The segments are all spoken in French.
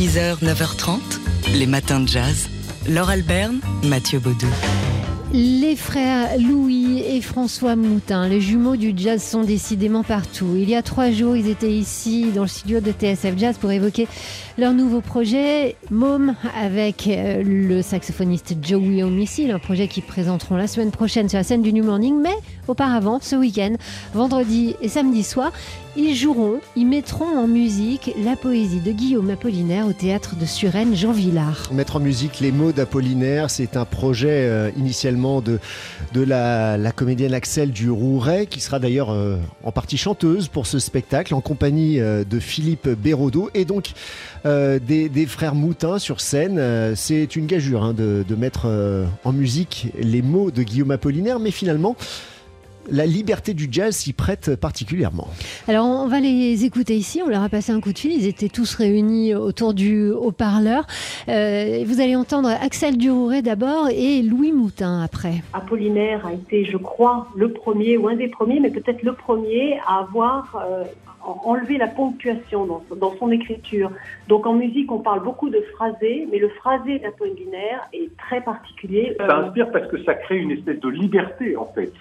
6h, 9h30, les matins de jazz. Laure Alberne, Mathieu Baudou. Les frères Louis et François Moutin, les jumeaux du jazz, sont décidément partout. Il y a trois jours, ils étaient ici dans le studio de TSF Jazz pour évoquer leur nouveau projet, Mom, avec euh, le saxophoniste Joey Homicile, un projet qu'ils présenteront la semaine prochaine sur la scène du New Morning. Mais auparavant, ce week-end, vendredi et samedi soir, ils joueront, ils mettront en musique la poésie de Guillaume Apollinaire au théâtre de Suresnes, Jean Villard. Mettre en musique les mots d'Apollinaire, c'est un projet euh, initialement de, la, comédienne Axel du Rouret, qui sera d'ailleurs euh, en partie chanteuse pour ce spectacle, en compagnie euh, de Philippe Béraudot et donc des, frères Moutin sur scène. C'est une gageure hein, de, mettre en musique les mots de Guillaume Apollinaire, mais finalement, la liberté du jazz s'y prête particulièrement. Alors on va les écouter ici, on leur a passé un coup de fil, ils étaient tous réunis autour du haut-parleur. Euh, vous allez entendre Axel Durouret d'abord et Louis Moutin après. Apollinaire a été, je crois, le premier ou un des premiers, mais peut-être le premier à avoir euh, enlevé la ponctuation dans, dans, son écriture. Donc en musique, on parle beaucoup de phrasé, mais le phrasé d'Apollinaire est très particulier. Ça inspire parce que ça crée une espèce de liberté en fait.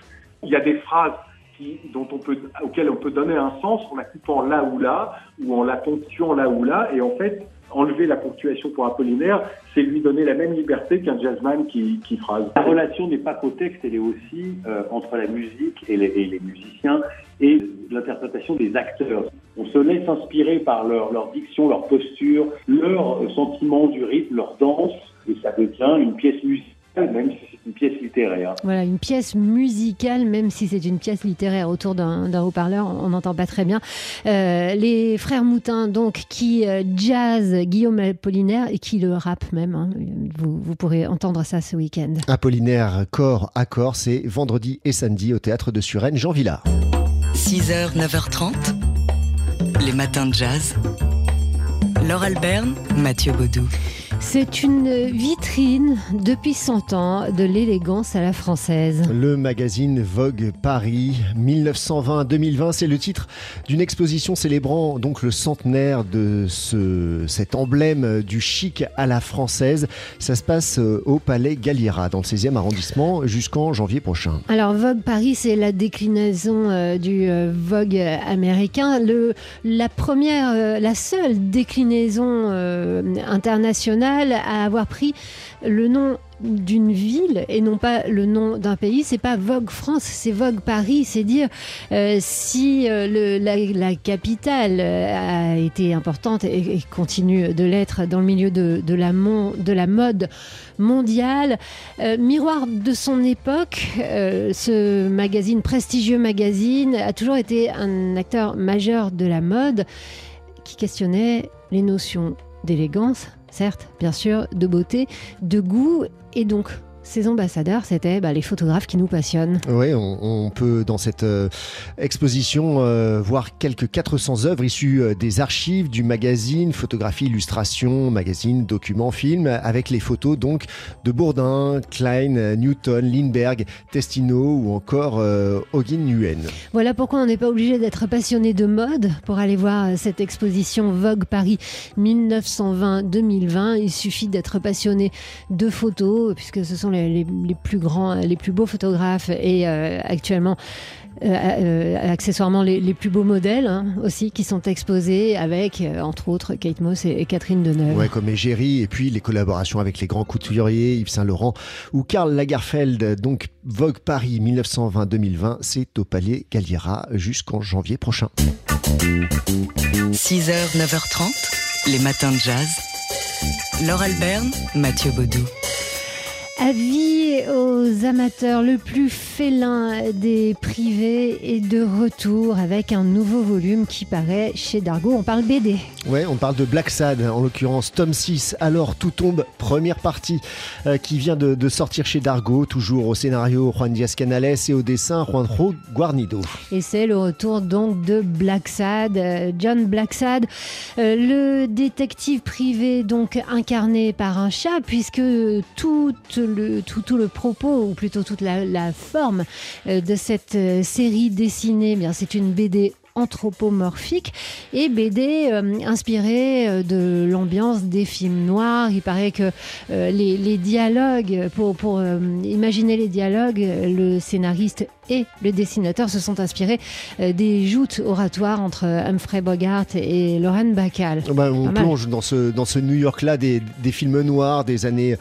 Il y a des phrases qui, dont on peut, auxquelles on peut donner un sens en la coupant là ou là, ou en la ponctuant là ou là, et en fait, enlever la ponctuation pour Apollinaire, c'est lui donner la même liberté qu'un jazzman qui, qui phrase. La relation n'est pas qu'au texte, elle est aussi euh, entre la musique et les, et les musiciens et l'interprétation des acteurs. On se laisse inspirer par leur, leur diction, leur posture, leur sentiment du rythme, leur danse, et ça devient une pièce musicale même si pièce littéraire. Voilà, une pièce musicale, même si c'est une pièce littéraire autour d'un haut-parleur, on n'entend pas très bien. Euh, les frères Moutin, donc, qui euh, jazz Guillaume Apollinaire et qui le rappe même. Hein. Vous, vous, pourrez entendre ça ce week-end. Apollinaire, corps à corps, c'est vendredi et samedi au théâtre de Suresnes, Jean Villard. 6h, 9h30, les matins de jazz. Laure Alberne, Mathieu Baudou. C'est une vitrine depuis 100 ans de l'élégance à la française. Le magazine Vogue Paris 1920-2020, c'est le titre d'une exposition célébrant donc le centenaire de ce, cet emblème du chic à la française. Ça se passe au Palais Galliera dans le 16e arrondissement jusqu'en janvier prochain. Alors Vogue Paris, c'est la déclinaison euh, du euh, Vogue américain, le, la première, euh, la seule déclinaison euh, à avoir pris le nom d'une ville et non pas le nom d'un pays. C'est pas Vogue France, c'est Vogue Paris. C'est dire euh, si euh, la, capitale a été importante et, continue de l'être dans le milieu de, la mode mondiale. Euh, miroir de son époque, euh, ce magazine, prestigieux magazine, a toujours été un acteur majeur de la mode qui questionnait les notions d'élégance, certes, bien sûr, de beauté, de goût et donc ces ambassadeurs, c'était bah, les photographes qui nous passionnent. Oui, on, on peut dans cette euh, exposition euh, voir quelques 400 œuvres issues euh, des archives du magazine, photographie, illustration, magazine, documents, films, avec les photos donc de Bourdin, Klein, Newton, Lindbergh, Testino ou encore Hogan Nguyen. Voilà pourquoi on n'est pas obligé d'être passionné de mode pour aller voir cette exposition Vogue Paris 1920-2020. Il suffit d'être passionné de photos, puisque ce sont les les, les, plus grands, les plus beaux photographes et euh, actuellement euh, euh, accessoirement les, les, plus beaux modèles hein, aussi qui sont exposés avec euh, entre autres Kate Moss et, et Catherine Deneuve. Ouais, comme Égérie et puis les collaborations avec les grands couturiers Yves Saint Laurent ou Karl Lagerfeld. Donc Vogue Paris 1920-2020, c'est au Palais Galliera jusqu'en janvier prochain. 6h, 9h30, les matins de jazz. Laure Alberne, Mathieu Baudou. Avis aux amateurs, le plus félin des privés est de retour avec un nouveau volume qui paraît chez Dargo. On parle BD. Ouais, on parle de Black Sad, en l'occurrence tome 6. Alors tout tombe, première partie euh, qui vient de, de, sortir chez Dargo, toujours au scénario Juan Diaz Canales et au dessin Juanjo Guarnido. Et c'est le retour donc de Black Sad, euh, John Black Sad, euh, le détective privé donc incarné par un chat, puisque toute le, tout, tout, le propos, ou plutôt toute la, la forme euh, de cette euh, série dessinée, eh bien c'est une BD anthropomorphique et BD inspirée de l'ambiance des films noirs. Il paraît que les, dialogues, pour, pour imaginer les dialogues, le scénariste et le dessinateur se sont inspirés des joutes oratoires entre Humphrey Bogart et Lorraine Bacall. Bah, on plonge dans ce, dans ce New York-là des, des, films noirs des années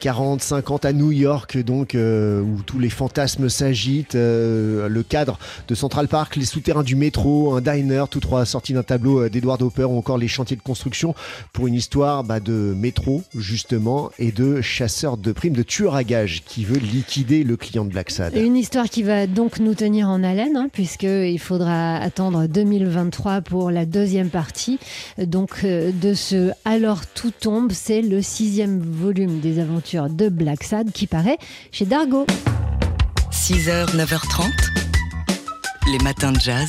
40, 50 à New York, donc où tous les fantasmes s'agitent. le cadre de Central Park, les souterrains du métro, un diner, tous trois sortis d'un tableau euh, d'Edward Hopper ou encore les chantiers de construction pour une histoire bah, de métro justement et de chasseur de primes, de tueur à gages qui veut liquider le client de Black Sad. Une histoire qui va donc nous tenir en haleine hein, puisqu'il faudra attendre 2023 pour la deuxième partie. Donc euh, de ce Alors tout tombe, c'est le sixième volume des aventures de Black Sad qui paraît chez Dargo. 6h, 9h30, les matins de jazz.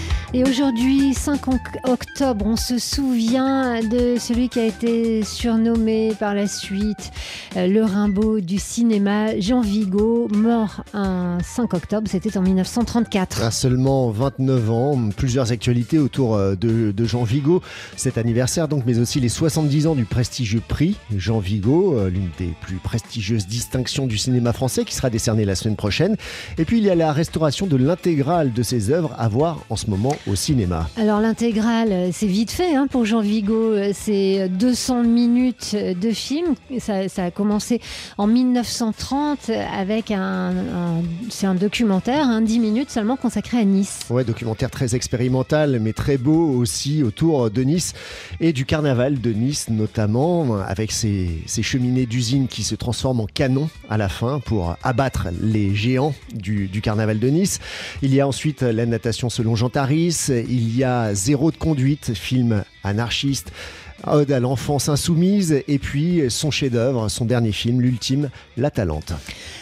Et aujourd'hui, 5 octobre, on se souvient de celui qui a été surnommé par la suite euh, le Rimbaud du cinéma, Jean Vigo, mort un 5 octobre, c'était en 1934. À seulement 29 ans, plusieurs actualités autour euh, de, Jean Vigo, cet anniversaire donc, mais aussi les 70 ans du prestigieux prix Jean Vigo, euh, l'une des plus prestigieuses distinctions du cinéma français qui sera décernée la semaine prochaine. Et puis il y a la restauration de l'intégrale de ses œuvres à voir en ce moment au cinéma Alors l'intégrale, c'est vite fait hein, pour Jean Vigo. C'est 200 minutes de film. Ça, a commencé en 1930 avec un, c'est un documentaire, un hein, 10 minutes seulement consacré à Nice. Ouais, documentaire très expérimental, mais très beau aussi autour de Nice et du carnaval de Nice notamment, avec ces, cheminées d'usines qui se transforment en canons à la fin pour abattre les géants du, du carnaval de Nice. Il y a ensuite la natation selon Jean Taris, il y a Zéro de conduite, film anarchiste. Ode à l'enfance insoumise et puis son chef-d'œuvre, son dernier film, l'ultime, La Talente.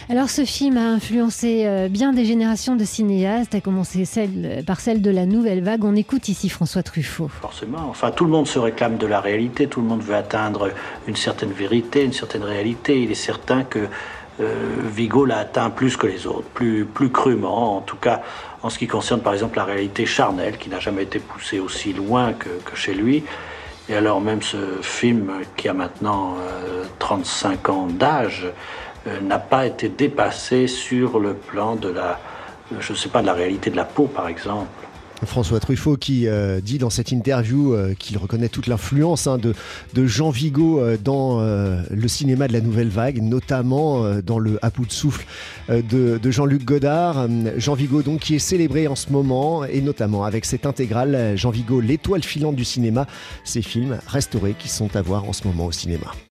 Alors ce film a influencé euh, bien des générations de cinéastes, a commencé celle, par celle de la nouvelle vague. On écoute ici François Truffaut. Forcément, enfin tout le monde se réclame de la réalité, tout le monde veut atteindre une certaine vérité, une certaine réalité. Il est certain que euh, Vigo l'a atteint plus que les autres, plus, plus crûment, en tout cas en ce qui concerne par exemple la réalité charnelle, qui n'a jamais été poussée aussi loin que, chez lui. Et alors même ce film, qui a maintenant 35 euh, ans d'âge, euh, n'a pas été dépassé sur le plan de la, je sais pas, de la réalité de la peau par exemple. François Truffaut qui euh, dit dans cette interview euh, qu'il reconnaît toute l'influence hein, de, Jean Vigo euh, dans le cinéma de la nouvelle vague, notamment dans le À de souffle de, Jean-Luc Godard. Jean Vigo donc qui est célébré en ce moment et notamment avec cette intégrale Jean Vigo, l'étoile filante du cinéma, ces films restaurés qui sont à voir en ce moment au cinéma.